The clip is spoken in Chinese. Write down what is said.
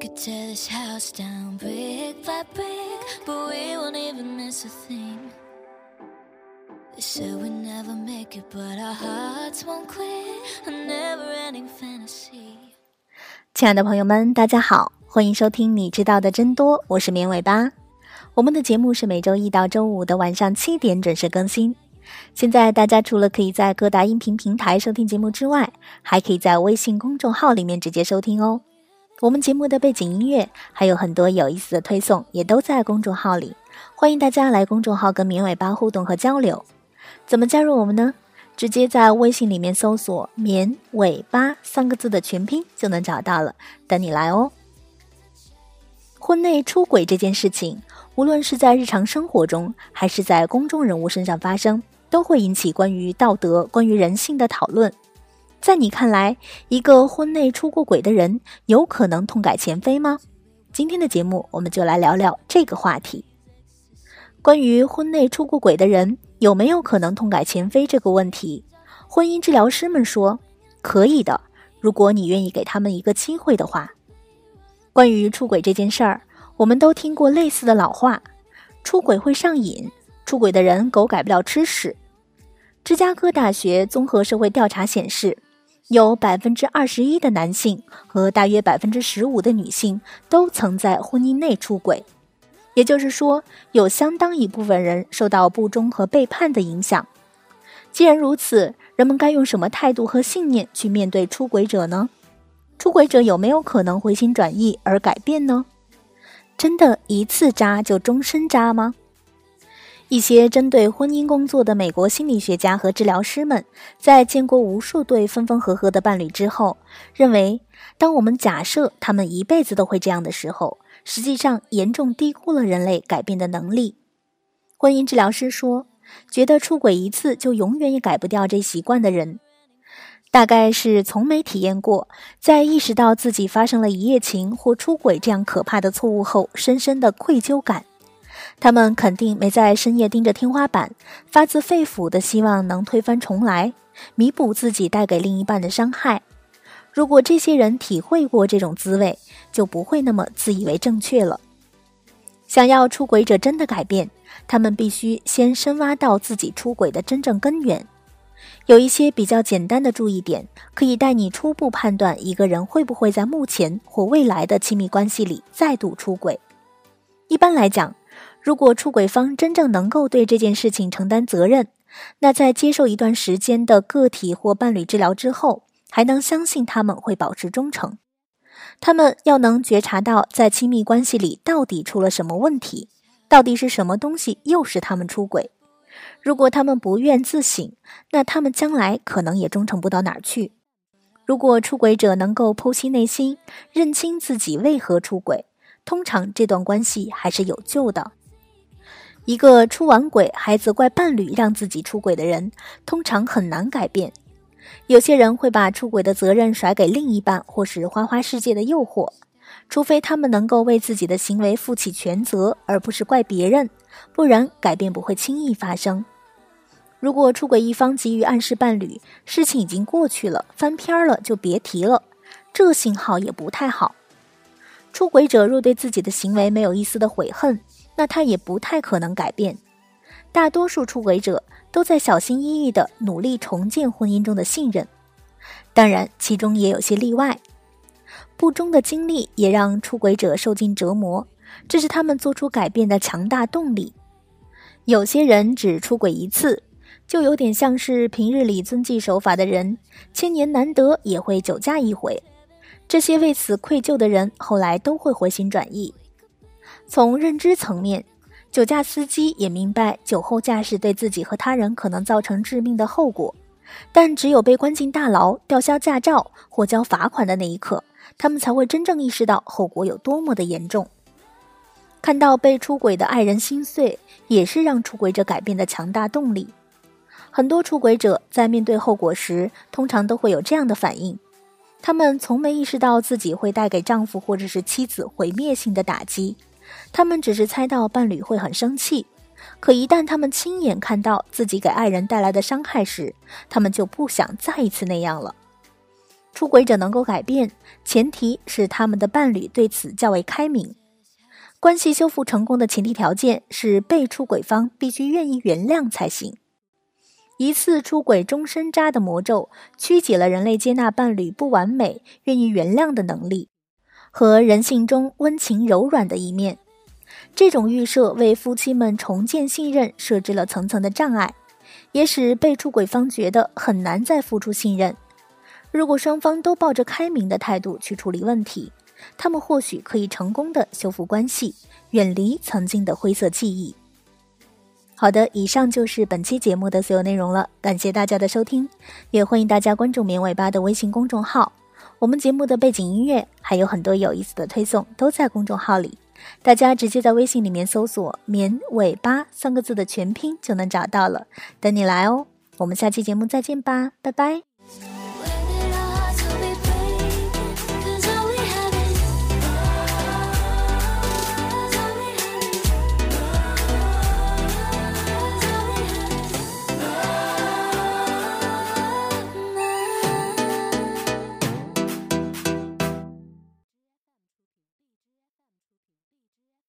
could tear this house down brick by brick, but we won't even miss a thing. They said we never make it, but our hearts won't quit. A never-ending fantasy. 亲爱的朋友们，大家好，欢迎收听你知道的真多，我是绵尾巴。我们的节目是每周一到周五的晚上七点准时更新。现在大家除了可以在各大音频平台收听节目之外，还可以在微信公众号里面直接收听哦。我们节目的背景音乐还有很多有意思的推送，也都在公众号里。欢迎大家来公众号跟绵尾巴互动和交流。怎么加入我们呢？直接在微信里面搜索“绵尾巴”三个字的全拼就能找到了，等你来哦。婚内出轨这件事情，无论是在日常生活中，还是在公众人物身上发生，都会引起关于道德、关于人性的讨论。在你看来，一个婚内出过轨的人有可能痛改前非吗？今天的节目，我们就来聊聊这个话题。关于婚内出过轨的人有没有可能痛改前非这个问题，婚姻治疗师们说可以的，如果你愿意给他们一个机会的话。关于出轨这件事儿，我们都听过类似的老话：出轨会上瘾，出轨的人狗改不了吃屎。芝加哥大学综合社会调查显示。有百分之二十一的男性和大约百分之十五的女性都曾在婚姻内出轨，也就是说，有相当一部分人受到不忠和背叛的影响。既然如此，人们该用什么态度和信念去面对出轨者呢？出轨者有没有可能回心转意而改变呢？真的一次渣就终身渣吗？一些针对婚姻工作的美国心理学家和治疗师们，在见过无数对分分合合的伴侣之后，认为，当我们假设他们一辈子都会这样的时候，实际上严重低估了人类改变的能力。婚姻治疗师说，觉得出轨一次就永远也改不掉这习惯的人，大概是从没体验过，在意识到自己发生了一夜情或出轨这样可怕的错误后，深深的愧疚感。他们肯定没在深夜盯着天花板，发自肺腑的希望能推翻重来，弥补自己带给另一半的伤害。如果这些人体会过这种滋味，就不会那么自以为正确了。想要出轨者真的改变，他们必须先深挖到自己出轨的真正根源。有一些比较简单的注意点，可以带你初步判断一个人会不会在目前或未来的亲密关系里再度出轨。一般来讲。如果出轨方真正能够对这件事情承担责任，那在接受一段时间的个体或伴侣治疗之后，还能相信他们会保持忠诚。他们要能觉察到在亲密关系里到底出了什么问题，到底是什么东西诱使他们出轨。如果他们不愿自省，那他们将来可能也忠诚不到哪儿去。如果出轨者能够剖析内心，认清自己为何出轨，通常这段关系还是有救的。一个出完轨还责怪伴侣让自己出轨的人，通常很难改变。有些人会把出轨的责任甩给另一半，或是花花世界的诱惑。除非他们能够为自己的行为负起全责，而不是怪别人，不然改变不会轻易发生。如果出轨一方急于暗示伴侣事情已经过去了，翻篇了就别提了，这信号也不太好。出轨者若对自己的行为没有一丝的悔恨，那他也不太可能改变。大多数出轨者都在小心翼翼地努力重建婚姻中的信任，当然，其中也有些例外。不忠的经历也让出轨者受尽折磨，这是他们做出改变的强大动力。有些人只出轨一次，就有点像是平日里遵纪守法的人，千年难得也会酒驾一回。这些为此愧疚的人，后来都会回心转意。从认知层面，酒驾司机也明白酒后驾驶对自己和他人可能造成致命的后果，但只有被关进大牢、吊销驾照或交罚款的那一刻，他们才会真正意识到后果有多么的严重。看到被出轨的爱人心碎，也是让出轨者改变的强大动力。很多出轨者在面对后果时，通常都会有这样的反应：他们从没意识到自己会带给丈夫或者是妻子毁灭性的打击。他们只是猜到伴侣会很生气，可一旦他们亲眼看到自己给爱人带来的伤害时，他们就不想再一次那样了。出轨者能够改变，前提是他们的伴侣对此较为开明。关系修复成功的前提条件是被出轨方必须愿意原谅才行。一次出轨终身渣的魔咒，曲解了人类接纳伴侣不完美、愿意原谅的能力和人性中温情柔软的一面。这种预设为夫妻们重建信任设置了层层的障碍，也使被出轨方觉得很难再付出信任。如果双方都抱着开明的态度去处理问题，他们或许可以成功的修复关系，远离曾经的灰色记忆。好的，以上就是本期节目的所有内容了，感谢大家的收听，也欢迎大家关注“棉尾巴”的微信公众号。我们节目的背景音乐还有很多有意思的推送都在公众号里，大家直接在微信里面搜索“棉尾巴”三个字的全拼就能找到了，等你来哦。我们下期节目再见吧，拜拜。